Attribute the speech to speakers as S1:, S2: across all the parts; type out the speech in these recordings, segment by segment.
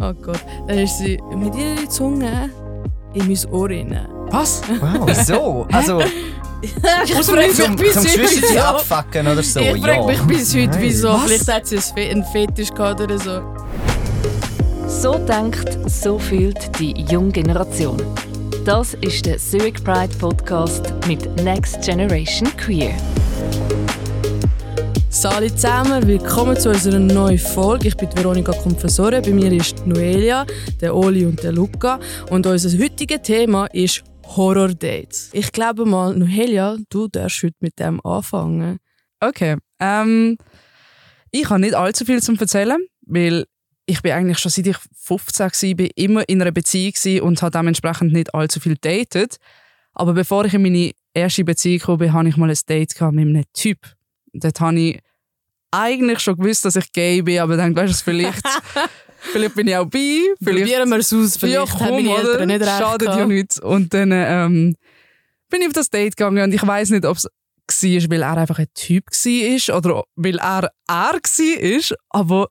S1: Oh Gott. Dann ist sie mit ihrer Zunge in mein Ohr rein.
S2: Was?
S3: Wow, wieso? Also,
S1: ich frage
S3: zum,
S1: mich bis
S3: zum
S1: heute
S3: Geschwister
S1: wieso.
S3: abfucken oder so,
S1: Ich frage
S3: ja.
S1: mich bis heute
S2: Nein.
S1: wieso.
S2: Was?
S1: Vielleicht hat sie einen Fetisch gehabt oder so.
S4: So denkt, so fühlt die junge Generation. Das ist der Zurich Pride Podcast mit Next Generation Queer.
S1: Salut zusammen, willkommen zu unserer neuen Folge. Ich bin Veronika Confessore, bei mir ist Noelia, der Oli und der Luca. Und unser heutiges Thema ist Horror-Dates. Ich glaube mal, Noelia, du darfst heute mit dem anfangen.
S2: Okay. Ähm, ich habe nicht allzu viel zu erzählen, weil ich bin eigentlich schon seit ich 15 war, immer in einer Beziehung und habe dementsprechend nicht allzu viel datet. Aber bevor ich in meine erste Beziehung kam, hatte ich mal ein Date mit einem Typ. Dort habe ich eigentlich schon gewusst, dass ich gay bin, aber dann weißt du, vielleicht, vielleicht bin ich auch bi, vielleicht
S1: Probieren wir es aus, vielleicht
S2: ja,
S1: haben meine
S2: komm,
S1: Eltern nicht recht
S2: Schadet ja nichts. Und dann ähm, bin ich auf das Date gegangen und ich weiß nicht, ob es war, weil er einfach ein Typ war oder weil er er war, aber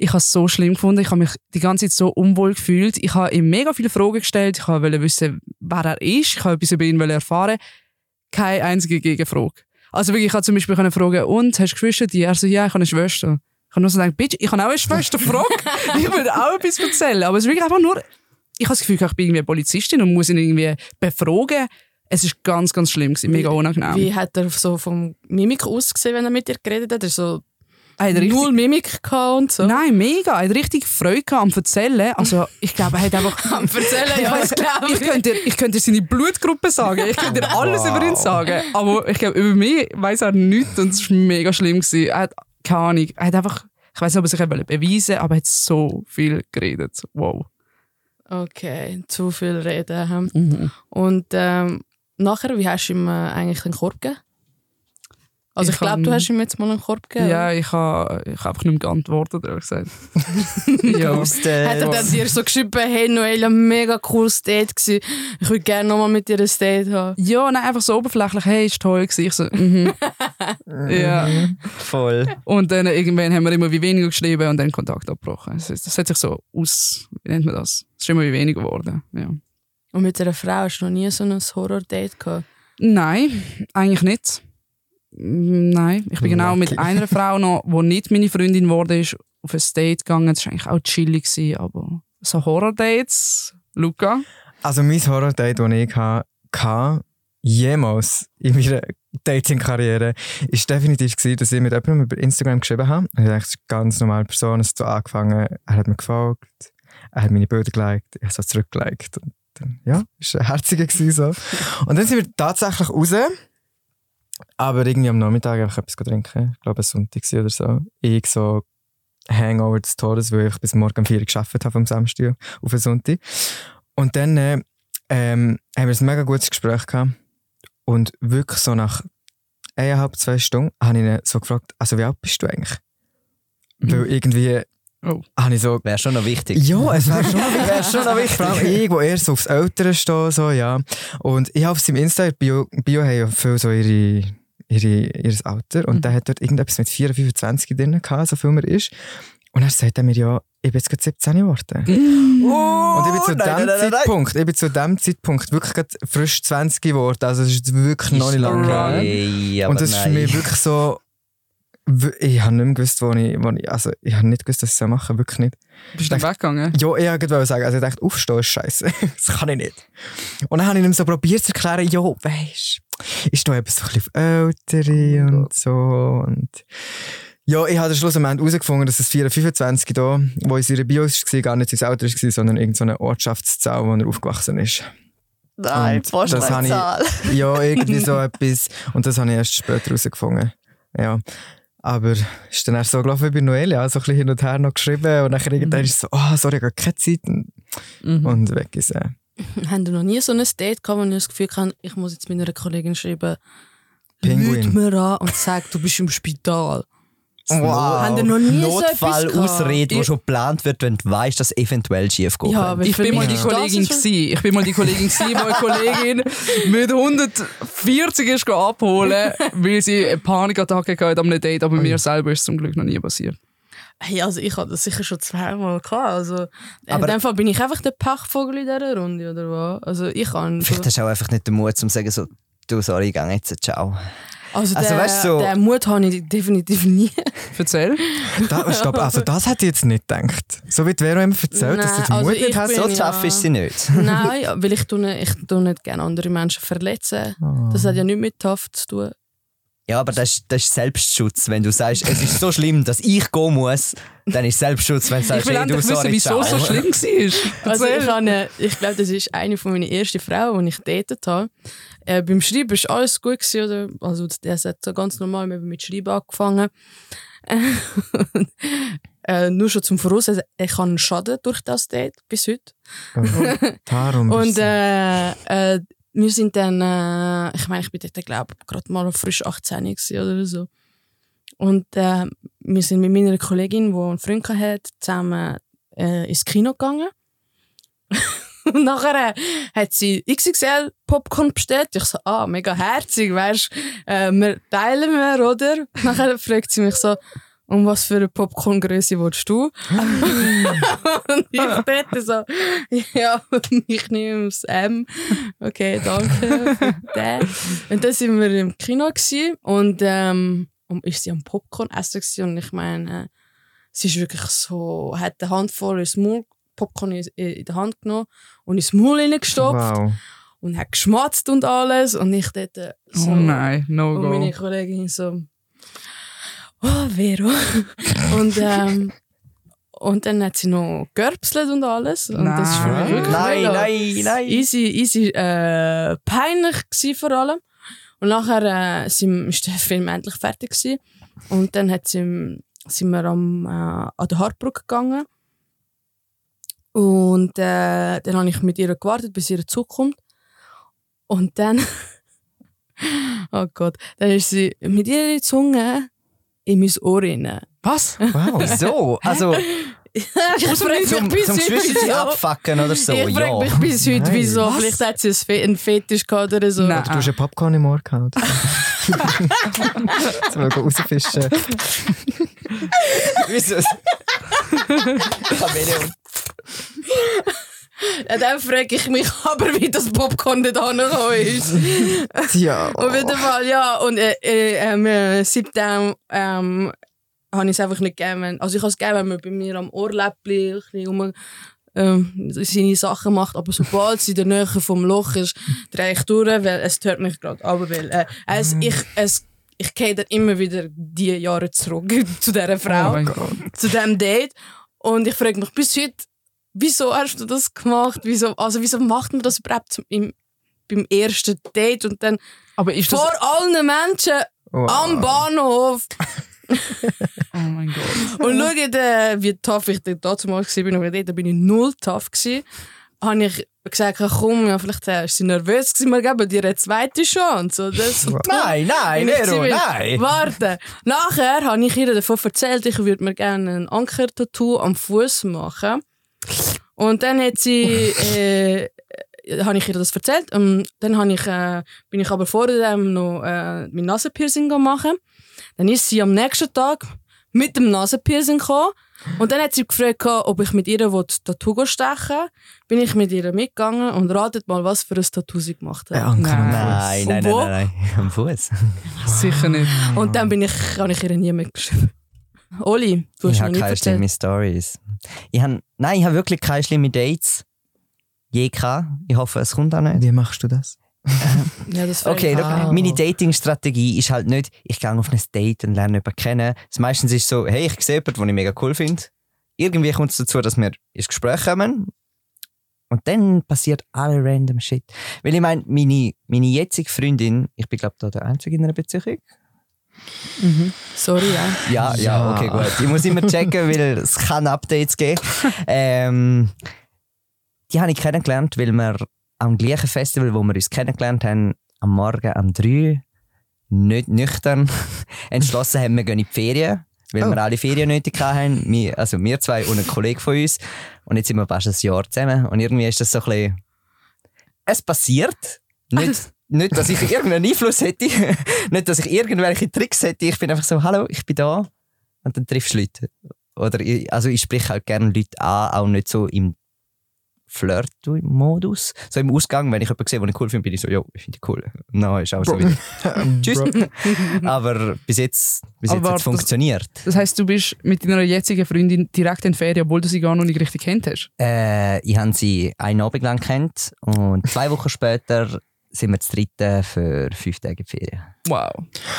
S2: ich habe es so schlimm gefunden. Ich habe mich die ganze Zeit so unwohl gefühlt. Ich habe ihm mega viele Fragen gestellt. Ich wollte wissen, wer er ist. Ich wollte etwas über ihn erfahren. Keine einzige Gegenfrage. Also wirklich, ich habe zum Beispiel können fragen, und, hast du Geschwister? Die? Er so, ja, ich habe eine Schwester. Ich habe nur so gedacht, bitch, ich habe auch eine Schwester, frag. ich will auch etwas erzählen. Aber es ist wirklich einfach nur, ich habe das Gefühl, ich bin irgendwie eine Polizistin und muss ihn irgendwie befragen. Es ist ganz, ganz schlimm gewesen, mega unangenehm.
S1: Wie hat er so vom Mimik ausgesehen, wenn er mit dir geredet hat? Er so
S2: Er hat
S1: null Mimik und so.
S2: Nein, mega. Er hat richtig Freude am Erzählen. Also, ich glaube, er hat einfach...
S1: Am Erzählen, ja, das glaube
S2: ich, könnte, dir- ich könnte seine Blutgruppe sagen. Ich könnte dir alles über ihn sagen. Aber ich glaube, über mich weiß er nichts und es war mega schlimm. Gewesen. Er hat keine Ahnung. Er hat einfach... Ich weiß nicht, ob er sich wollte beweisen aber er hat so viel geredet. Wow.
S1: Okay, zu viel reden. hm.
S2: Mhm.
S1: Und ähm, nachher, wie hast du ihm äh, eigentlich den Korb gegeben? Also ich,
S2: Ich
S1: glaube, du hast ihm jetzt mal einen Korb gegeben.
S2: Ja, ich habe ich hab einfach nicht mehr geantwortet, ehrlich gesagt. ja.
S1: Hat er dann dir so geschrieben, hey Noelia, mega cooles Date gewesen. Ich würde gerne nochmal mit dir ein Date haben.
S2: ja, nein, einfach so oberflächlich. Hey, ist toll gewesen. Ich so, mhm. ja.
S3: Voll.
S2: Und dann irgendwann haben wir immer wie weniger geschrieben und dann Kontakt abgebrochen. Das, das hat sich so aus, wie nennt man das? Es ist immer wie weniger geworden. Ja.
S1: Und mit einer Frau hast du noch nie so ein Horror-Date gehabt?
S2: Nein, eigentlich nicht. Mm, Nein, ich bin genau mit einer Frau noch, die nicht meine Freundin geworden ist, auf ein Date gegangen. Das war eigentlich auch chillig, gewesen, aber so Horror-Dates, Luca?
S3: Also mein Horror-Date, das ich hatte, jemals in meiner Dating-Karriere, ist definitiv gewesen, dass ich mit jemandem über Instagram geschrieben habe. Ich dachte, das ist eine ganz normale Person, es hat so angefangen, er hat mir gefolgt, er hat meine Bilder geliked, ich habe so zurückgeliked. Und dann, ja, es war ein herziger gewesen, so. Und dann sind wir tatsächlich raus, aber irgendwie am Nachmittag einfach etwas trinken. Ich glaube, Sonntag war oder so. Ich so Hangover des Todes, weil ich bis morgen um 4 Uhr gearbeitet habe vom Samstag auf einen Sonntag. Und dann äh, ähm, haben wir ein mega gutes Gespräch gehabt. Und wirklich so nach eineinhalb, zwei Stunden habe ich ihn so gefragt, also wie alt bist du eigentlich? Weil irgendwie
S2: Oh.
S3: habe ich so
S5: Wäre schon noch wichtig.
S3: ja, es wäre schon, wär schon noch wichtig. Vor allem ich, wo eher so aufs Ältere stehe, so, ja. Und ich habe auf seinem Insta-Bio Bio haben ja viel so ihre, ihre, ihr Alter. Und der hat dort irgendetwas mit 4, 25 drin gehabt, so viel er ist. Und er sagt mir, ja, ich bin jetzt gerade 17 geworden.
S5: Oh,
S3: Und ich bin zu
S5: nein,
S3: dem
S5: nein, nein, nein.
S3: Zeitpunkt, ich bin zu dem Zeitpunkt wirklich gerade frisch 20 geworden. Also es ist wirklich noch nicht lange her. Und das ist für mich wirklich so, ich habe nicht mehr gewusst, wo ich, wo ich, also ich habe nicht gewusst, dass ich es machen wirklich nicht.
S2: Bist du dann weggegangen?
S3: Ja, ich wollte gerade sagen, also ich dachte, aufstehen ist scheiße. das kann ich nicht. Und dann habe ich ihm so probiert zu erklären, ja, weisst ich stehe eben so ein bisschen auf Ältere und so. Und ja, ich habe schlussendlich herausgefunden, dass das 425 da, wo in seiner Bio war, gar nicht sein Alter war, sondern irgendeine Ortschaftszahl, wo er aufgewachsen ist.
S5: Nein,
S3: Und das habe ich, ja, irgendwie so etwas. Und das habe ich erst später herausgefunden. Ja. Aber ist dann erst so gelaufen wie bei Noelia, so ein bisschen hin und her noch geschrieben und dann irgendwann ist es so, oh, sorry, ich habe keine Zeit. Und,
S2: Mhm.
S3: und weg ist er.
S1: Haben noch nie so ein Date gehabt, wo ich das Gefühl hatte, ich muss jetzt meiner Kollegin schreiben,
S3: Pinguin.
S1: Mir an und sag, du bist im Spital.
S5: Wow.
S1: Haben noch nie so etwas
S5: Notfallausrede, die
S2: gehabt?
S5: schon geplant wird, wenn du weißt, dass eventuell schief geht.
S1: Ja,
S2: Ich bin mal die Kollegin
S1: so-
S2: gsi. Ich bin mal die Kollegin gsi, wo eine Kollegin mit 140 ist abholen, weil sie eine Panikattacke hatte einem Date, aber mir selber ist es zum Glück noch nie passiert.
S1: Hey, also ich hatte das sicher schon zweimal gehabt. Also, äh, in
S5: Aber-
S1: dem Fall bin ich einfach der Pechvogel in dieser Runde, oder was? Also ich kann...
S5: Vielleicht hast du auch einfach nicht den Mut, um zu sagen, so, du, sorry, ich gehe jetzt, ciao.
S1: Also,
S5: also,
S1: der,
S5: weißt du, so-
S1: den Mut habe ich definitiv nie.
S2: Erzähl.
S3: Da, stopp, also das hätte ich jetzt nicht gedacht. So wie Vero immer erzählt, dass du
S1: Nein,
S3: den
S1: also
S3: Mut nicht
S1: ich
S3: hast.
S5: So
S1: Ja.
S5: tough ist sie nicht.
S1: Nein, weil ich, tue, ich tue nicht gerne andere Menschen verletzen.
S3: Oh.
S1: Das hat ja nichts mit tough zu tun.
S5: Ja, aber das ist, das ist Selbstschutz. Wenn du sagst, es ist so schlimm, dass ich gehen muss, dann ist Selbstschutz, wenn du sagst,
S2: Ich will
S5: hey, du,
S2: endlich wissen,
S5: sorry,
S2: wieso es so schlimm war.
S1: Also ich, habe, ich glaube, das ist eine von meinen ersten Frauen, die ich datet habe. Äh, beim Schreiben war alles gut. Gewesen, oder? Also der hat so ganz normal mit Schreiben angefangen. äh, nur schon zum Voraus, also ich habe einen Schaden durch das Date bis heute.
S3: Darum bist
S1: Und äh, äh, wir sind dann, äh, ich meine, ich bin dort, glaube gerade mal frisch 18 gewesen oder so. Und äh, wir sind mit meiner Kollegin, die einen Freund hatte, zusammen äh, ins Kino gegangen. Und nachher hat sie XXL Popcorn bestellt. Ich so, ah, mega herzig, weißt äh, wir teilen wir, oder? Nachher fragt sie mich so, um was für eine Popcorngröße willst du? Und ich dachte so, ja, ich nehme das M. Okay, danke für den. Und dann sind wir im Kino gewesen und ähm, und ist sie am Popcorn essen gewesen. und ich meine, sie ist wirklich so, hat eine Handvoll ins Maul, Popcorn in, in die Hand genommen und ins Maul reingestopft
S3: Wow.
S1: und hat geschmatzt und alles und ich dort äh, so
S2: Oh nein, no
S1: und meine
S2: go.
S1: Kollegin so, oh, Vero. und, ähm, und dann hat sie noch gerbselt und alles. Und das ist für mich
S2: Nein.
S1: wirklich
S5: Nein, nein, nein.
S1: easy, easy äh, peinlich gewesen vor allem. Und nachher äh, sind, ist der Film endlich fertig gewesen. Und dann hat sie, sind wir am, äh, an der Hartbrücke gegangen. Und äh, dann habe ich mit ihr gewartet, bis ihr Zug kommt. Und dann, oh Gott, dann ist sie mit ihrer Zunge in mein Ohr rein.
S2: Was?
S3: Wow.
S5: Wieso? Also,
S1: ich frage mich
S5: zum,
S1: bis
S5: zum
S1: heute,
S5: abfacken oder so,
S1: ich frage
S5: ja.
S1: mich bis heute,
S3: Nein.
S1: wieso.
S3: Was?
S1: Vielleicht hat sie einen Fetisch gehabt oder so.
S2: Nein.
S3: Du hast einen Popcorn im Ohr gehabt. Jetzt mal rausfischen.
S5: Wieso? Chameleon.
S1: Ja, dann frage ich mich aber, wie das Popcorn nicht angekommen ist.
S3: Ja.
S1: Auf jeden Fall, ja. Und äh, äh, ähm, äh, seitdem ähm, habe ich es einfach nicht gegeben. Also ich habe es gegeben, wenn man bei mir am Ohrläppchen um, ähm, seine Sachen macht. Aber sobald sie in der Nähe vom Loch ist, drehe ich durch, weil es hört mich gerade ab. Weil, äh, es, ich, es, ich gehe dann immer wieder die Jahre zurück zu dieser Frau
S2: Oh mein Gott.
S1: zu diesem Date. Und ich frage mich bis heute, wieso hast du das gemacht? Wieso, also wieso macht man das überhaupt zum, im, beim ersten Date und dann
S2: Aber ist das...
S1: vor allen Menschen
S3: Wow.
S1: am Bahnhof?
S2: Oh mein Gott.
S1: Und schau, äh, wie tough ich dort damals war, und dort bin ich null tough gewesen. Habe ich gesagt, komm, ja, vielleicht äh, ist sie nervös gewesen, wir geben dir eine zweite Chance. Und das,
S5: Nein, nein, Nero, nein.
S1: Warte. Nachher habe ich ihr davon erzählt, ich würde mir gerne ein Anker-Tattoo am Fuß machen. Und dann hat sie, äh, habe ich ihr das erzählt. Und dann habe ich, äh, bin ich aber vor dem noch äh, mein Nasenpiercing machen. Dann ist sie am nächsten Tag mit dem Nasenpiercing gekommen. Und dann hat sie gefragt, ob ich mit ihr will Tattoo stechen will. Bin ich mit ihr mitgegangen und ratet mal, was für ein Tattoo sie gemacht hat.
S5: Nein, nein, nein, nein, nein. Am Fuß.
S2: Sicher nicht.
S1: Und dann bin ich, habe ich ihr nie mitgeschrieben. Oli, du hast
S5: Ich
S1: mir
S5: habe
S1: nicht
S5: keine
S1: erzählt.
S5: schlimmen Stories. Ich hab, nein, ich habe wirklich keine schlimmen Dates. Je gehabt. Ich hoffe, es kommt auch nicht.
S3: Wie machst du das?
S1: Ja, das
S5: Okay,
S1: auch.
S5: meine Dating-Strategie ist halt nicht, ich gehe auf ein Date und lerne jemanden kennen. Das meistens ist so, hey, ich sehe jemanden, den ich mega cool finde. Irgendwie kommt es dazu, dass wir ins Gespräch kommen. Und dann passiert alle random Shit. Weil ich meine, meine, meine jetzige Freundin, ich bin glaube da der Einzige in einer Beziehung.
S1: Sorry, ja.
S5: Ja, ja,
S3: Ja.
S5: okay, gut. Ich muss immer checken, weil es kann Updates geben. Ähm, die habe ich kennengelernt, weil wir am gleichen Festival, wo wir uns kennengelernt haben, am Morgen um drei, nicht nüchtern, entschlossen haben, wir gehen in die Ferien. Weil
S3: Oh.
S5: wir alle Ferien nötig hatten. Wir, also wir zwei und ein Kollege von uns. Und jetzt sind wir fast ein Jahr zusammen. Und irgendwie ist das so ein bisschen... Es passiert. Nicht, nicht dass ich irgendeinen Einfluss hätte. nicht, dass ich irgendwelche Tricks hätte. Ich bin einfach so, hallo, ich bin da. Und dann triffst du Leute. oder ich, also ich spreche halt gerne Leute an, auch nicht so im Flirt-Modus. So im Ausgang, wenn ich jemanden sehe, den ich cool finde, bin ich so, jo, ich finde dich cool. Nein, ist auch so wieder. Tschüss. Aber bis jetzt, bis jetzt hat es
S2: das-
S5: funktioniert.
S2: Das heisst, du bist mit deiner jetzigen Freundin direkt in Ferien, obwohl du sie gar noch nicht richtig kennt hast.
S5: Äh, ich habe sie einen Abend lang kennt und zwei Wochen später sind wir zu dritten für fünf Tage Ferien.
S2: Wow.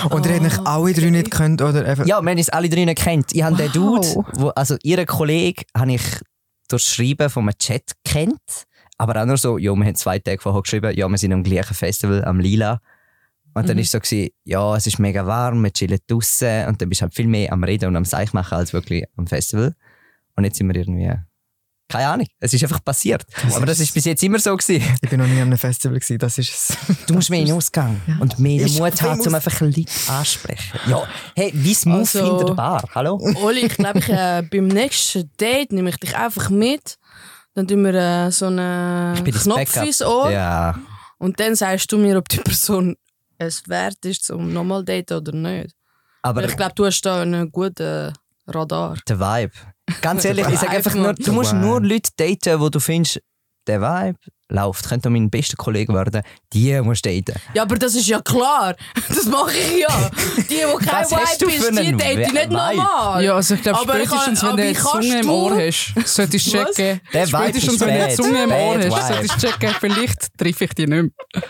S3: Und ihr hättet euch alle drei nicht könnt oder einfach.
S5: Ja, wir haben uns alle drei nicht kennt. Ich habe den
S2: Wow.
S5: Dude, wo, also ihren Kollegen, habe ich durch Schreiben von einem Chat kennt. Aber auch nur so, ja, wir haben zwei Tage vorher geschrieben, ja, wir sind am gleichen Festival, am Lila. Und dann
S2: Mhm.
S5: ist so gewesen, ja, es ist mega warm, wir chillen draussen und dann bist du halt viel mehr am Reden und am Seich machen als wirklich am Festival. Und jetzt sind wir irgendwie, keine Ahnung, es ist einfach passiert. Aber das ist bis jetzt immer so gewesen.
S3: Ich bin noch nie an einem Festival gewesen, das ist es.
S5: Du musst mehr in den Ausgang und mehr den Mut haben, um einfach Leute ansprechen. Ja, hey, wie smooth
S1: Also-
S5: hinter der Bar, hallo?
S1: Oli, ich glaube, ich, äh, beim nächsten Date nehme ich dich einfach mit. Dann tun wir äh, so einen
S5: das
S1: Knopf ins Ohr.
S5: Ja,
S1: Und dann sagst du mir, ob die Person es wert ist, um nochmal daten oder nicht.
S5: aber
S1: Weil ich glaube, du hast da einen guten Radar.
S5: der Vibe. Ganz ehrlich, ich sage einfach nur, du musst nur Leute daten, wo du findest, der Vibe läuft. Könnte mein bester Kollege werden. Die musst du daten.
S1: Ja, aber das ist ja klar. Das mache ich ja. Die, die kein Vibe ist, die date ich nicht normal.
S2: Ja, also ich glaube,
S1: ich
S2: spätestens,
S1: kann-
S2: wenn du eine Zunge im Ohr hast, solltest du checken.
S5: Der
S2: Spätestens, wenn du eine. Zunge im Ohr hast, solltest du checken, vielleicht treffe ich dich nicht mehr.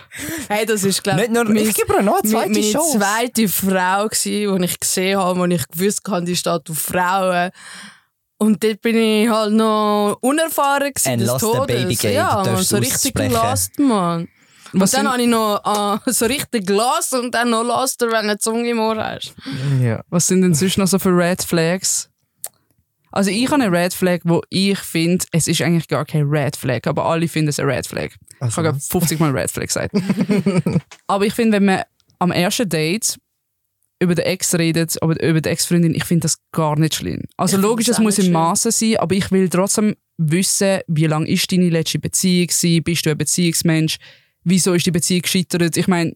S1: Hey, das ist, glaube
S5: Nicht nur, ich gebe noch eine zweite
S1: meine
S5: Chance.
S1: zweite Frau, die ich gesehen habe, wo ich gewusst habe, die steht auf Frauen. Und dort bin ich halt noch unerfahren. Gsi,
S5: And
S1: des
S5: lost
S1: Todes.
S5: baby gate,
S1: Ja, man, so richtig lost, man. Und
S2: Was
S1: dann
S2: sind,
S1: habe ich noch äh, so richtig Glas und dann noch loster, wenn du eine Zunge im Ohr hast.
S3: Ja.
S2: was sind denn sonst noch so für Red Flags? Also ich habe eine Red Flag, wo ich finde, es ist eigentlich gar kein Red Flag, aber alle finden es eine Red Flag. Ich
S3: Also,
S2: habe gerade 50 Mal Red Flag gesagt. aber ich finde, wenn man am ersten Date über den Ex redet, aber über die Ex-Freundin, ich finde das gar nicht schlimm. Also
S1: Ich
S2: logisch,
S1: das
S2: es muss im. Maße sein, aber ich will trotzdem wissen, wie lang ist deine letzte Beziehung gewesen? Bist du ein Beziehungsmensch? Wieso ist die Beziehung gescheitert? Ich meine,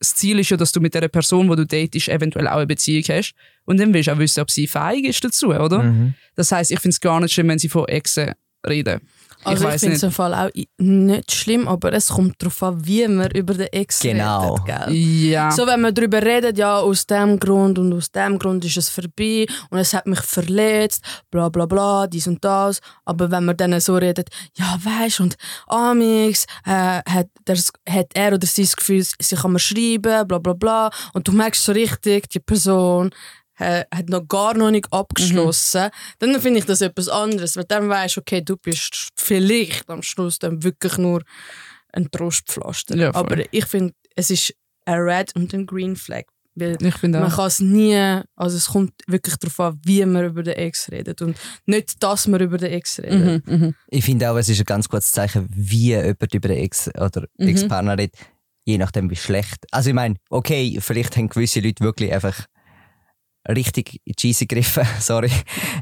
S2: das Ziel ist ja, dass du mit der Person, die du datest, eventuell auch eine Beziehung hast. Und dann willst du auch wissen, ob sie fähig ist dazu, oder?
S3: Mhm.
S2: Das heißt, ich finde es gar nicht schlimm, wenn sie von Exen reden.
S1: Also ich,
S2: weiss
S1: finde es im Fall auch nicht schlimm, aber es kommt darauf an, wie man über den Ex
S5: Genau.
S1: redet. Gell?
S2: Ja.
S1: So, wenn man darüber redet, ja, aus dem Grund und aus dem Grund ist es vorbei und es hat mich verletzt, bla bla bla, dies und das. Aber wenn man dann so redet, ja, weißt und Amix äh, hat, das, hat er oder sie das Gefühl, sie kann mir schreiben, bla bla bla. Und du merkst so richtig, die Person äh, hat noch gar noch nicht abgeschlossen, dann finde ich das etwas anderes. Weil dann weißt du, okay, du bist vielleicht am Schluss dann wirklich nur ein Trostpflaster.
S2: Ja.
S1: Aber ich finde, es ist ein Red und ein Green Flag. Weil man kann es nie, also es kommt wirklich darauf an, wie man über den Ex redet und nicht, dass man über den Ex redet.
S2: Mhm, mhm.
S5: Ich finde auch, es ist ein ganz gutes Zeichen, wie jemand über den Ex- oder
S2: Mhm.
S5: Ex-Partner redet, je nachdem wie schlecht. Also ich meine, okay, vielleicht haben gewisse Leute wirklich einfach richtig cheesy gegriffen, sorry,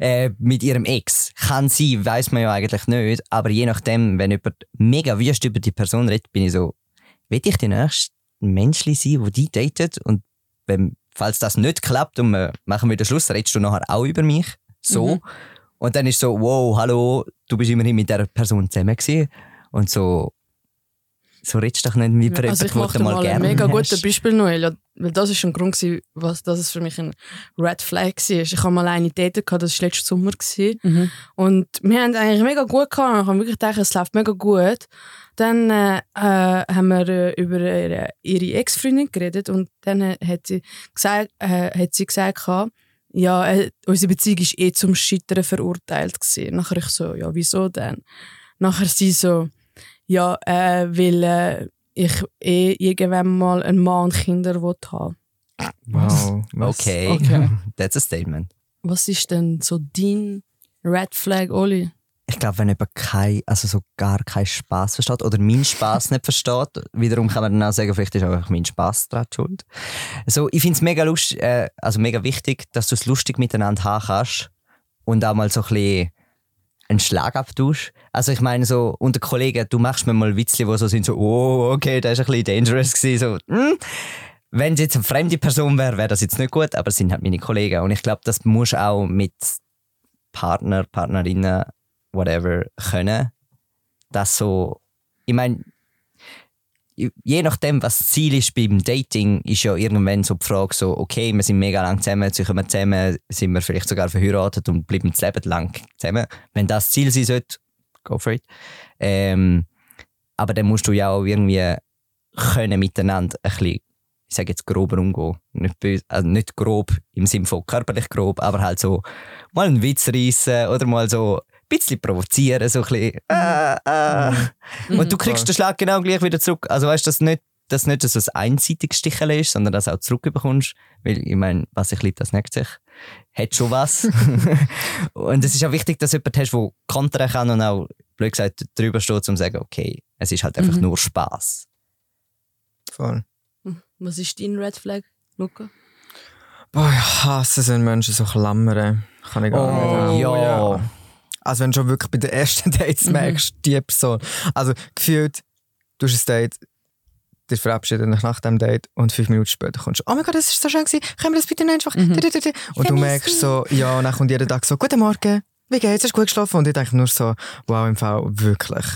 S5: äh, mit ihrem Ex. Kann sein, weiß man ja eigentlich nicht, aber je nachdem, wenn jemand mega wüst über die Person redet, bin ich so, will ich der nächste Menschli sein, der die datet und wenn, falls das nicht klappt und wir machen wieder Schluss, redest du nachher auch über mich. So.
S2: Mhm.
S5: Und dann ist so, wow, hallo, du bist immerhin mit dieser Person zusammen gewesen. Und so, so redest du doch nicht mit
S1: Also ich mache dir mal ein mega gutes Beispiel, Noel. Ja, weil das ist ein Grund, gewesen, was, dass es für mich ein Red Flag war. Ich habe mal eine Date gehabt, das war letzten Sommer. Gewesen.
S2: Mhm.
S1: Und wir haben es eigentlich mega gut gehabt. Ich habe wirklich gedacht, es läuft mega gut. Dann äh, äh, haben wir äh, über ihre, ihre Ex-Freundin geredet und dann äh, hat sie gesagt, äh, hat sie gesagt gehabt, ja, äh, unsere Beziehung ist eh zum Scheitern verurteilt gewesen. Nachher ich so, ja, wieso denn? Nachher sie so, ja, äh, weil äh, ich eh irgendwann mal einen Mann und Kinder haben.
S3: Wow. was-
S5: Okay,
S2: Okay.
S5: that's a statement.
S1: Was ist denn so dein Red Flag, Oli?
S5: Ich glaube, wenn jemand kein, also so gar keinen Spaß versteht oder meinen Spaß nicht versteht, wiederum kann man dann auch sagen, vielleicht ist auch mein Spaß daran schuld. So, ich finde es mega, lust, äh, also mega wichtig, dass du es lustig miteinander haben kannst und auch mal so ein bisschen einen Schlagabtausch. Also ich meine so, unter Kollegen, du machst mir mal Witzli, wo so sind, so, oh, okay, das ist ein bisschen dangerous gewesen, so, hm. Wenn es jetzt eine fremde Person wäre, wäre das jetzt nicht gut, aber es sind halt meine Kollegen. Und ich glaube, das musst du auch mit Partner, Partnerinnen, whatever, können. Das so, ich meine, je nachdem, was das Ziel ist beim Dating, ist ja irgendwann so die Frage so, okay, wir sind mega lang zusammen, jetzt kommen wir zusammen, sind wir vielleicht sogar verheiratet und bleiben das Leben lang zusammen. Wenn das Ziel sein sollte, go for it. Ähm, aber dann musst du ja auch irgendwie können miteinander ein bisschen, ich sage jetzt grober umgehen. Nicht, böse, also nicht grob im Sinne von körperlich grob, aber halt so mal einen Witz reissen oder mal so bisschen provozieren, so ein bisschen. Äh, äh. Und du kriegst den Schlag genau gleich wieder zurück. Also weißt du, dass nicht, dass nicht so ein einseitiges Sticheln ist, sondern dass du auch zurückbekommst. Weil ich meine, was sich liebt, das neckt sich. Hat schon was. und es ist auch wichtig, dass du jemanden hast, der kontern kann und auch, blöd gesagt, drüber steht, um zu sagen, okay, es ist halt einfach
S1: Mhm.
S5: nur Spaß.
S3: Voll.
S1: Was ist dein Red Flag, Luca?
S3: Boah, ich hasse es, wenn Menschen so klammern. Kann ich gar
S5: Oh,
S3: nicht.
S5: ja.
S3: Also wenn du schon wirklich bei den ersten Dates
S1: Mhm.
S3: merkst, die Person. Also gefühlt, du hast ein Date, dir verabschiedet dich nach dem Date und fünf Minuten später kommst du, oh mein Gott, das ist so schön gewesen, können wir das bitte einfach...
S1: Mhm.
S3: Und du merkst so, ja, und dann kommt jeden Tag so, guten Morgen, wie geht's, hast du gut geschlafen? Und ich denke nur so, wow, im Fall wirklich.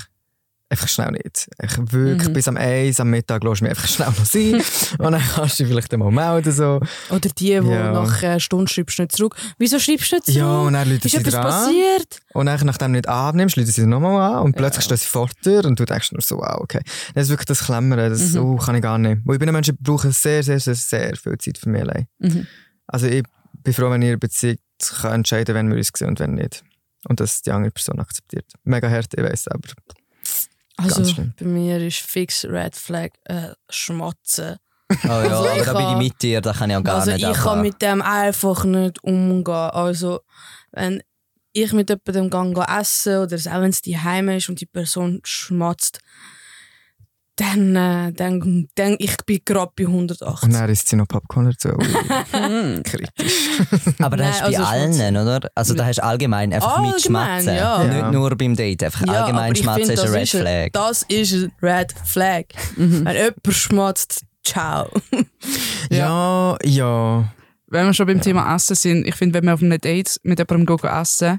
S3: Einfach schnell nicht. Ich wirklich
S1: Mhm.
S3: bis am 1 am Mittag lässt mich einfach schnell noch sein. und dann kannst du dich vielleicht mal melden. So.
S1: Oder die, die
S3: Ja.
S1: nach einer Stunde schreibst du nicht zurück. Wieso schreibst du nicht zurück?
S3: Ja, und dann läuten
S1: ist
S3: sie
S1: etwas
S3: dran.
S1: passiert?
S3: Und dann, nachdem du nicht abnimmst, läuten sie nochmal an und
S1: Ja.
S3: plötzlich stehen sie vor dir und du denkst nur so, wow, okay. Das ist wirklich das Klemmern, das
S1: Mhm.
S3: oh, kann ich gar nicht. Weil ich bin ein Mensch, ich brauche sehr, sehr, sehr, sehr viel Zeit für mich allein.
S1: Mhm.
S3: Also ich bin froh, wenn ihr Beziehung kann entscheiden wenn wir uns sehen und wenn nicht. Und dass die andere Person akzeptiert. Mega hart, ich weiss, aber
S1: Also bei mir ist fix Red Flag äh, Schmatzen.
S5: Oh ja,
S1: Also
S5: aber
S1: ich
S5: da bin ich mit dir, da kann ich auch gar
S1: also
S5: nicht.
S1: ich
S5: aber-
S1: kann mit dem einfach nicht umgehen. Also wenn ich mit jemandem gang essen oder auch wenn es die Heime ist und die Person schmatzt, dann, äh, dann, dann ich bin gerade bei 180.
S3: und dann isst sie noch Popcorn dazu. Kritisch.
S5: Aber das hast du bei
S1: also
S5: allen, oder? Also da hast du allgemein einfach
S1: Allgemein,
S5: mitschmatzen.
S1: ja.
S5: Nicht
S3: Ja.
S5: nur beim Date, einfach
S1: Ja,
S5: allgemein
S1: aber ich
S5: schmatzen
S1: find,
S5: ist ein
S1: das
S5: Red
S1: ist ein-
S5: Flag.
S1: Das ist ein Red Flag. Wenn jemand schmatzt, ciao.
S3: ja, ja.
S2: Wenn wir schon beim Thema Essen sind, ich finde, wenn wir auf einem Date mit jemandem gehen essen,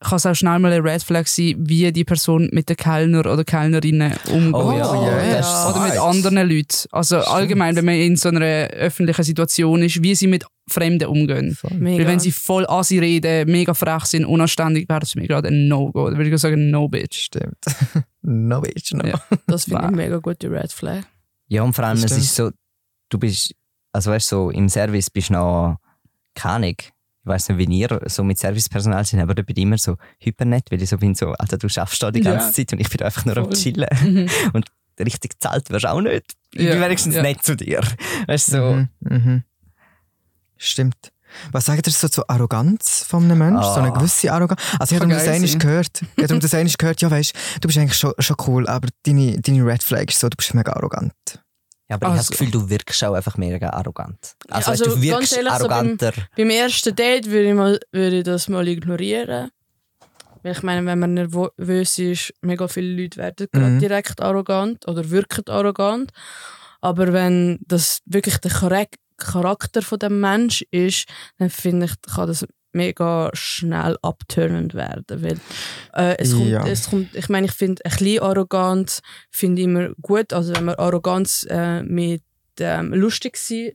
S2: kann es auch schnell mal ein Red Flag sein, wie die Person mit den Kellner oder Kellnerinnen umgeht.
S5: Oh ja,
S3: Oh, ja,
S5: das ist
S2: Oder mit anderen Leuten. Also allgemein, wenn man in so einer öffentlichen Situation ist, wie sie mit Fremden umgehen. Weil wenn sie voll an sie reden, mega frech sind, unanständig, wäre das für mich gerade ein No-Go. Da würde ich sagen, No Bitch.
S3: Stimmt. no bitch, no.
S2: Ja.
S1: das finde ich mega gute Red Flag.
S5: Ja, und vor allem, es ist so, du bist, also weißt du, so im Service bist du noch, keine ich weiß nicht, wie ihr so mit Servicepersonal sind, aber da bin ich immer so hypernett, weil ich so bin, so, Alter, du schaffst da die
S2: Ja.
S5: ganze Zeit und ich bin da einfach nur am
S1: Voll.
S5: Chillen.
S2: Mhm.
S5: Und richtig gezahlt wirst du auch nicht. Ich
S2: Ja,
S5: bin wenigstens
S2: ja.
S5: nett zu dir. Weißt du, so,
S3: Mhm, mhm. Stimmt. Was sagt ihr so zur Arroganz von einem Menschen? So eine
S5: Ah.
S3: gewisse Arroganz? Also ich habe das
S2: sein.
S3: gehört. Ich habe das einmal gehört, ja weißt du bist eigentlich schon, schon cool, aber deine, deine Red Flag ist so, du bist mega arrogant.
S5: Ja, aber ich habe das
S2: Also-
S5: Gefühl, du wirkst auch einfach mega arrogant. Also,
S1: Also,
S5: weißt, du
S1: ganz
S5: wirkst
S1: ehrlich, so beim-
S5: arroganter.
S1: Beim ersten Date würde ich, mal, würde ich das mal ignorieren. Weil ich meine, wenn man nervös ist, mega viele Leute werden
S3: Mhm.
S1: direkt arrogant oder wirken arrogant. Aber wenn das wirklich der Charak- Charakter von dem Mensch ist, dann finde ich, kann das mega schnell abturnend werden. Weil, äh, es kommt,
S3: Ja.
S1: es kommt, ich meine, ich finde, ein bisschen Arroganz finde ich immer gut. Also wenn man Arroganz äh, mit ähm, lustig sein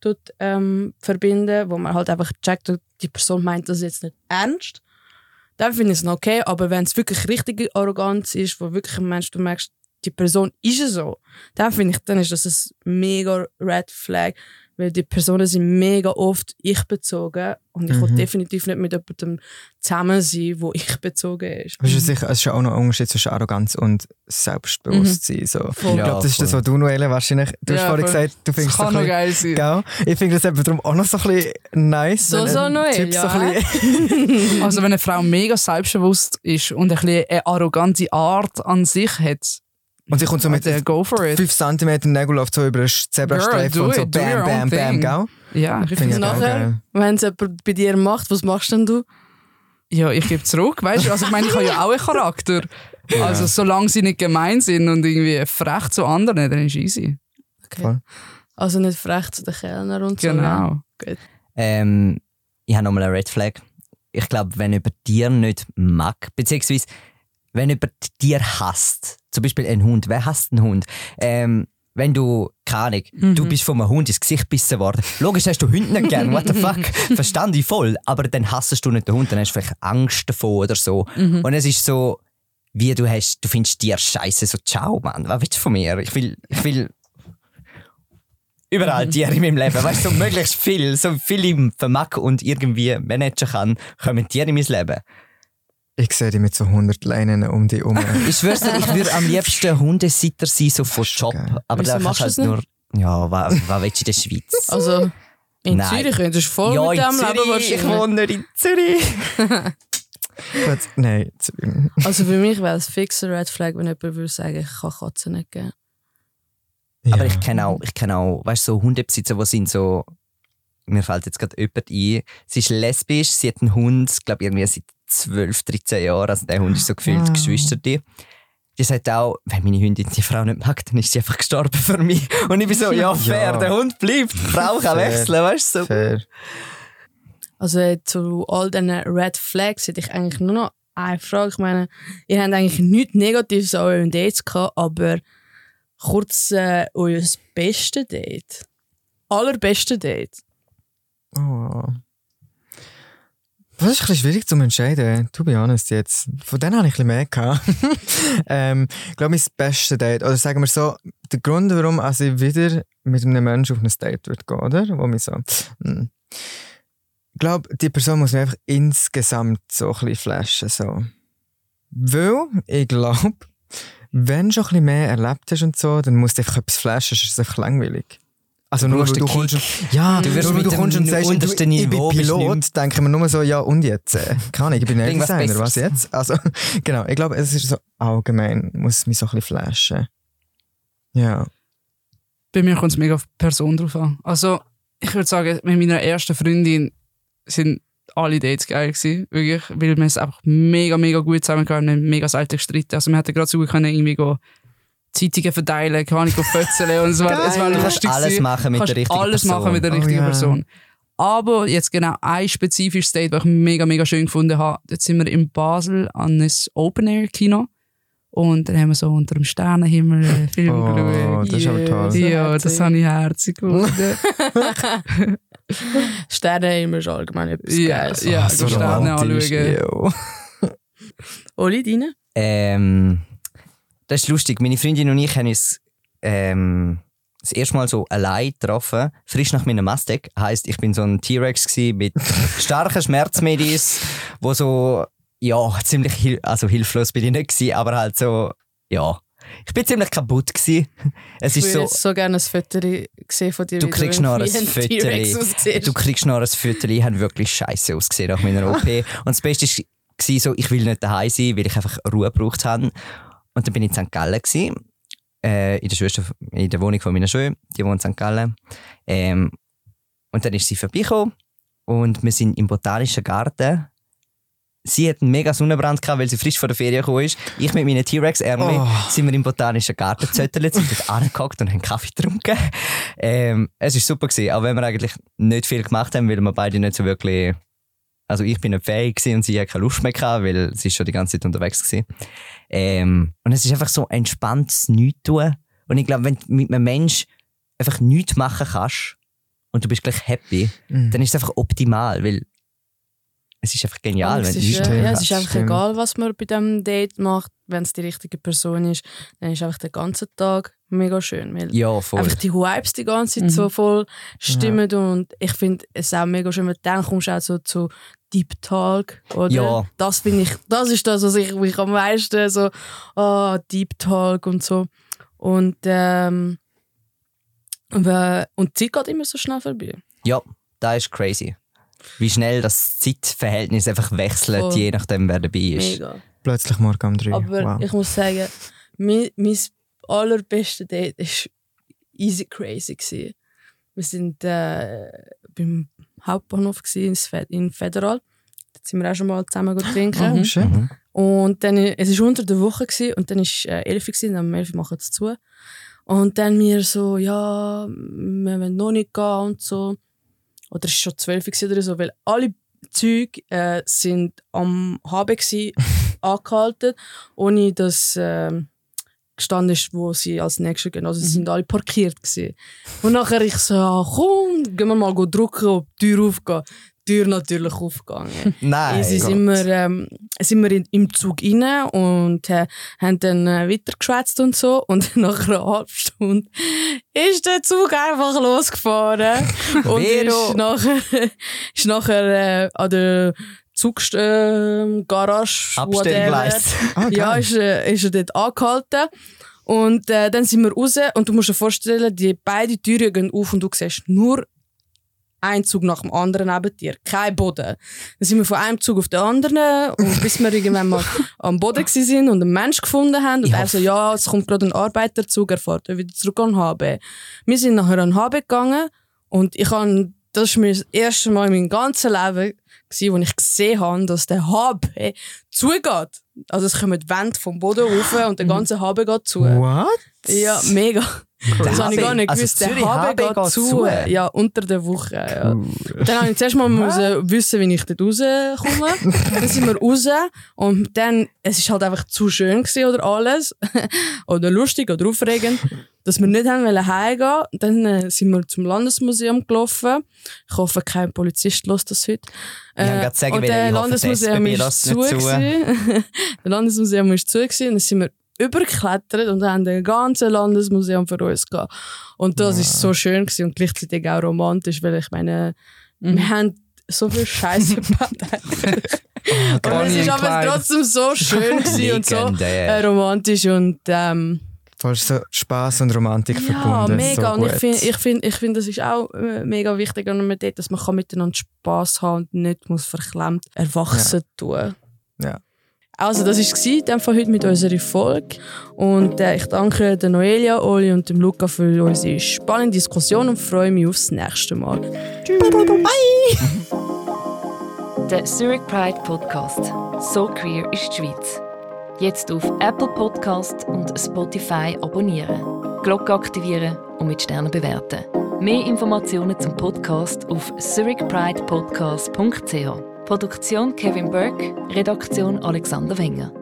S1: tut, ähm, verbinden, wo man halt einfach checkt, die Person meint das jetzt nicht ernst, dann finde ich es okay. Aber wenn es wirklich richtige Arroganz ist, wo wirklich ein Mensch, du merkst, die Person ist es so, dann finde ich, dann ist das ein mega Red Flag, weil die Personen sind mega oft ich-bezogen und ich will
S3: Mhm.
S1: definitiv nicht mit jemandem zusammen sein, wo ich-bezogen ist.
S3: Weißt du, sicher, es ist ja auch noch ein Unterschied zwischen Arroganz und Selbstbewusstsein. So.
S1: Voll.
S3: Ich
S5: Ja,
S3: glaube, das ist das, was du, Noelle, wahrscheinlich... Du hast
S2: Ja,
S3: vorhin
S2: voll.
S3: gesagt, du
S2: Das
S3: findest so
S2: kann
S3: ein
S2: noch
S3: bisschen...
S2: geil sein.
S3: Gell? Ich finde das eben darum auch noch so ein bisschen nice.
S1: So, so,
S3: ein
S1: Noelle,
S3: Typ so
S1: ja.
S3: bisschen
S2: Also wenn eine Frau mega selbstbewusst ist und ein bisschen eine arrogante Art an sich hat,
S3: Und sie kommt so mit
S2: dann go for it.
S3: 5 cm Nägel läuft so über einen Zebrastreifen und so
S2: it,
S3: bam, bam, bam, gell?
S2: Ja, ich
S3: Finde
S1: Nachher, wenn es jemand bei dir macht, was machst denn du?
S2: Ja, ich gebe zurück, weißt du? Also ich meine, ich habe ja auch einen Charakter. Also solange sie nicht gemein sind und irgendwie frech zu anderen, dann ist easy.
S3: Voll.
S1: Also nicht frech zu den Kellner und so.
S2: Genau.
S5: Ähm, ich habe nochmal eine Red Flag. ich glaube, wenn jemand dir nicht mag, beziehungsweise wenn jemand dir hasst, zum Beispiel ein Hund, wer hasst einen Hund? Ähm, wenn du, keine Ahnung,
S2: Mhm.
S5: du bist von einem Hund ins Gesicht gebissen worden. Logisch hast du Hunde nicht gern, what the fuck? Verstand ich voll. Aber dann hassest du nicht den Hund, dann hast du vielleicht Angst davon oder so.
S2: Mhm.
S5: Und es ist so, wie du hast, du findest dir scheiße, so ciao, Mann, was willst du von mir? Ich will, ich will überall Tiere in meinem Leben, weißt du, so möglichst viel, so viel ich vermag und irgendwie managen kann, kommen Tiere in mein Leben.
S3: Ich sehe dich mit so 100 Leinen um dich herum.
S5: Ich schwör's dir, ich würde am liebsten Hundesitter sein, so von Job.
S3: geil.
S5: Aber da kannst
S1: machst
S5: du halt nur. Ja, was, was willst du in der Schweiz?
S1: Also, in
S5: Nein.
S1: Zürich könntest du voll
S5: ja,
S1: mit
S5: in
S1: dem leben
S5: Zürich. Ich
S1: wahrscheinlich.
S5: wohne in Zürich.
S3: Gut, Nein,
S1: Also für mich wäre es fix ein Red Flag, wenn jemand würde sagen, ich kann Katzen nicht geben.
S5: Aber
S3: ja.
S5: ich kenne auch, ich kenne auch, weißt du, so Hundebesitzer, die sind so. Mir fällt jetzt gerade jemand ein. Sie ist lesbisch, sie hat einen Hund, ich glaube irgendwie seit 12, 13 Jahren. Also der Hund ist so gefühlt
S3: Wow.
S5: Geschwister. Die sagt auch, wenn meine Hündin die Frau nicht mag, dann ist sie einfach gestorben für mich. Und ich bin so, ja, fair,
S3: Ja.
S5: der Hund bleibt, die Frau kann
S3: Fair.
S5: wechseln, weißt du? So.
S3: Fair.
S1: Also äh, zu all diesen Red Flags hätte ich eigentlich nur noch eine Frage. Ich meine, ihr habt eigentlich nichts Negatives an euren Dates gehabt, aber kurz äh, euer bestes Date. Allerbeste Date.
S3: Oh. Das ist ein schwierig zu entscheiden, to be honest jetzt. Von denen habe ich ein bisschen mehr gehabt. ähm, ich glaube, mein bestes Date, oder sagen wir so, der Grund, warum ich wieder mit einem Menschen auf ein Date würde gehen, oder? Wo mich so, hm. Ich glaube, die Person muss mich einfach insgesamt so ein bisschen flashen, so. Weil, ich glaube, wenn du schon ein bisschen mehr erlebt hast und so, dann musst du einfach etwas flashen, sonst ist es einfach langweilig. Also nur, du kommst ja,
S5: Du wirst
S3: nur
S5: mit
S3: du kommst und sagst, du, ich bin Pilot, denke ich mir nur so, ja und jetzt? Äh, Keine Ahnung, ich bin Designer, was jetzt? Also, genau, ich glaube, es ist so allgemein, muss mich so ein bisschen flashen. Ja.
S2: Bei mir kommt es mega auf die Person drauf an. Also, ich würde sagen, mit meiner ersten Freundin sind alle Dates geil gewesen, wirklich, weil wir es einfach mega, mega gut zusammen gehabt haben, mega selten gestritten. Also, wir hätten gerade so gut können irgendwie go Zeitungen verteilen, kann ich fötzeln und es war, es war lustig
S5: alles machen mit
S2: Kannst
S5: der richtigen
S2: alles
S5: Person.
S2: machen mit der
S3: Oh
S2: richtigen
S3: ja.
S2: Person. Aber jetzt genau ein spezifisches Date, das ich mega, mega schön gefunden habe. Jetzt sind wir in Basel an einem Open-Air-Kino. Und dann haben wir so unter dem Sternenhimmel einen Film
S3: Oh,
S2: geschaut.
S3: das ist aber
S1: Yeah.
S3: toll.
S1: So
S2: ja, das habe ich herzig gefunden.
S1: Sterne ist allgemein etwas
S2: Ja,
S1: Geiles.
S2: ja.
S3: Ah, so
S2: Sterne anschauen.
S1: Oli, deine?
S5: Ähm, das ist lustig. Meine Freundin und ich haben uns ähm, das erste Mal so allein getroffen, frisch nach meinem Mastec. Heißt, ich bin so ein T-Rex mit starken Schmerzmedis, wo so ja ziemlich hil also hilflos bin ich nicht gsi, aber halt so ja. Ich bin ziemlich kaputt gsi. Es
S1: Ich
S5: ist so.
S1: jetzt so gerne ein Foto sehen von dir.
S5: Du kriegst noch ein Foto. Du kriegst noch ein Foto. Ich habe wirklich scheiße ausgesehen nach meiner OP. Und das Beste war so, ich will nicht daheim sein, weil ich einfach Ruhe gebraucht habe. Und dann bin ich in St. Gallen. Gewesen, äh, in, der Schwester, in der Wohnung von meiner Schwester. Die wohnt in St. Gallen. Ähm, und dann ist sie vorbeigekommen. Und wir sind im Botanischen Garten. Sie hat einen mega Sonnenbrand gehabt, weil sie frisch von der Ferien gekommen ist. Ich mit meinen T-Rex-Ärmeln
S3: Oh.
S5: sind wir im Botanischen Garten gezöttelt, sind dort angehockt und haben Kaffee getrunken. Ähm, es war super, gewesen, auch wenn wir eigentlich nicht viel gemacht haben, weil wir beide nicht so wirklich. Also ich bin nicht fähig gewesen und sie hat keine Lust mehr gehabt, weil sie ist schon die ganze Zeit unterwegs war. Ähm, und es ist einfach so entspanntes Nichts tun. Und ich glaube, wenn du mit einem Mensch einfach nichts machen kannst und du bist gleich happy,
S3: Mhm.
S5: dann ist es einfach optimal, weil es ist einfach genial, wenn
S1: es
S5: du
S1: ist,
S5: nichts
S1: ja, ja, es ist einfach
S3: stimmt.
S1: egal, was man bei diesem Date macht. Wenn es die richtige Person ist, dann ist einfach der ganze Tag mega schön. Weil
S5: Ja, voll.
S1: einfach die Vibes die ganze Zeit
S2: Mhm.
S1: so voll stimmen. Und ich finde es auch mega schön, weil dann kommst du auch so zu Deep Talk, oder?
S5: Ja.
S1: Das finde ich, das ist das, was ich mich am meisten so, ah, Deep Talk und so. Und, ähm, aber- und die Zeit geht immer so schnell vorbei.
S5: Ja, das ist crazy. Wie schnell das Zeitverhältnis einfach wechselt,
S1: Voll.
S5: je nachdem, wer dabei ist.
S1: Mega.
S3: Plötzlich morgen um drei.
S1: Aber
S3: wow.
S1: ich muss sagen, mein, mein allerbeste Date war easy crazy. Gewesen. Wir sind äh, beim Hauptbahnhof gewesen, in Fe- in Federal. Da sind wir auch schon mal zusammen trinken.
S3: Oh, schön.
S5: Mhm.
S1: Und dann, es war unter der Woche gewesen, und dann war äh, 11 Uhr, gewesen, dann am 11 Uhr machen es zu. Und dann mir so, ja, wir wollen noch nicht gehen und so. Oder es war schon 12 Uhr gewesen oder so, weil alle Züge äh, sind am HB gsi, angehalten, ohne dass ähm, gestanden ist, wo sie als nächstes gehen. Also sie sind alle parkiert gsi. Und nachher ich so, ja, komm, gehen wir mal drücken, ob die Tür aufgeht. Die Tür natürlich aufgegangen.
S5: Nein.
S1: Sie sind wir, ähm, sind wir in, im Zug rein und äh, haben dann äh, weitergeschwätzt und so. Und nach einer halben Stunde ist der Zug einfach losgefahren. und ist nachher, ist nachher äh, an der Zuggarage,
S5: Abstellgleis.
S3: Ah,
S1: ja, ist, äh, ist er dort angehalten. Und äh, dann sind wir raus und du musst dir vorstellen, die beiden Türen gehen auf und du siehst nur einen Zug nach dem anderen neben dir. Kein Boden. Dann sind wir von einem Zug auf den anderen und bis wir irgendwann mal am Boden sind und einen Mensch gefunden haben. Und
S5: Ich
S1: er so, ja, es kommt gerade ein Arbeiterzug, er fährt wieder zurück an HB. Wir sind nachher an HB gegangen und ich han, das ist mir das erste Mal in meinem ganzen Leben gsi, wo ich gesehen habe, dass der HB zugeht. Also es kommen die Wände vom Boden rauf und der ganze HB geht zu.
S3: What?
S1: Ja, mega. Das habe ich gar nicht
S5: also
S1: gewusst. der
S5: Zürich
S1: HB geht, zu.
S5: zu.
S1: Ja, unter der Woche. Ja. Dann habe ich zuerst mal müssen wissen, wie ich dort rauskomme. dann sind wir raus und dann, es ist halt einfach zu schön gewesen oder alles. oder lustig oder aufregend, dass wir nicht haben wollen heimgehen. Dann äh, sind wir zum Landesmuseum gelaufen. Ich hoffe, kein Polizist lässt das heute.
S5: Ich wollte gerade sagen,
S1: und der
S5: ich das
S1: Landesmuseum ist
S5: lässt
S1: zu.
S5: zu.
S1: gewesen. der Landesmuseum ist zu gewesen. dann sind wir übergeklettert und haben das ganze Landesmuseum für uns gehabt. Und das ist so schön gewesen und gleichzeitig auch romantisch, weil ich meine, wir haben so viel Scheiße gebaut. eigentlich. und es ist
S2: and
S1: aber trotzdem so schön gewesen und so
S5: Legendär.
S1: äh, romantisch und ähm,
S3: Voll so Spaß und Romantik
S1: ja,
S3: verbunden.
S1: mega.
S3: So
S1: und ich finde, ich find, ich find, das ist auch äh, mega wichtig an einem Date, dass man kann miteinander Spass haben und nicht muss verklemmt erwachsen tun.
S3: Ja.
S1: Also das war es von heute mit unserer Folge. Und äh, ich danke der Noelia, Oli und dem Luca für unsere spannende Diskussion und freue mich aufs nächste Mal.
S4: Der Zurich Pride Podcast. So queer ist die Schweiz. Jetzt auf Apple Podcast und Spotify abonnieren. Glocke aktivieren und mit Sternen bewerten. Mehr Informationen zum Podcast auf zurichpridepodcast.ch. Produktion Kevin Burke, Redaktion Alexander Wenger.